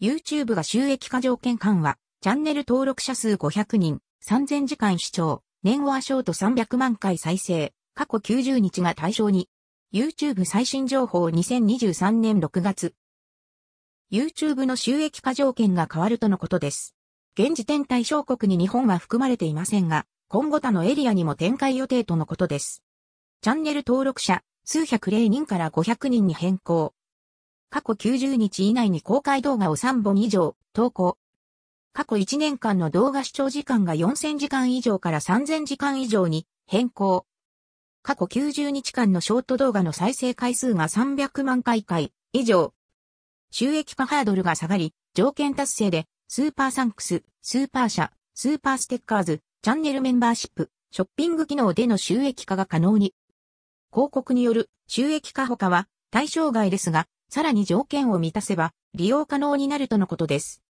YouTube が収益化条件緩和、チャンネル登録者数500人、3000時間視聴、年話ショート300万回再生、過去90日が対象に。YouTube 最新情報2023年6月。YouTube の収益化条件が変わるとのことです。現時点対象国に日本は含まれていませんが、今後他のエリアにも展開予定とのことです。チャンネル登録者、数百例人から500人に変更。過去90日以内に公開動画を3本以上投稿。過去1年間の動画視聴時間が4000時間以上から3000時間以上に変更。過去90日間のショート動画の再生回数が300万回回以上。収益化ハードルが下がり、条件達成で、スーパーサンクス、スーパー社、スーパーステッカーズ、チャンネルメンバーシップ、ショッピング機能での収益化が可能に。広告による収益化他は対象外ですが、さらに条件を満たせば利用可能になるとのことです。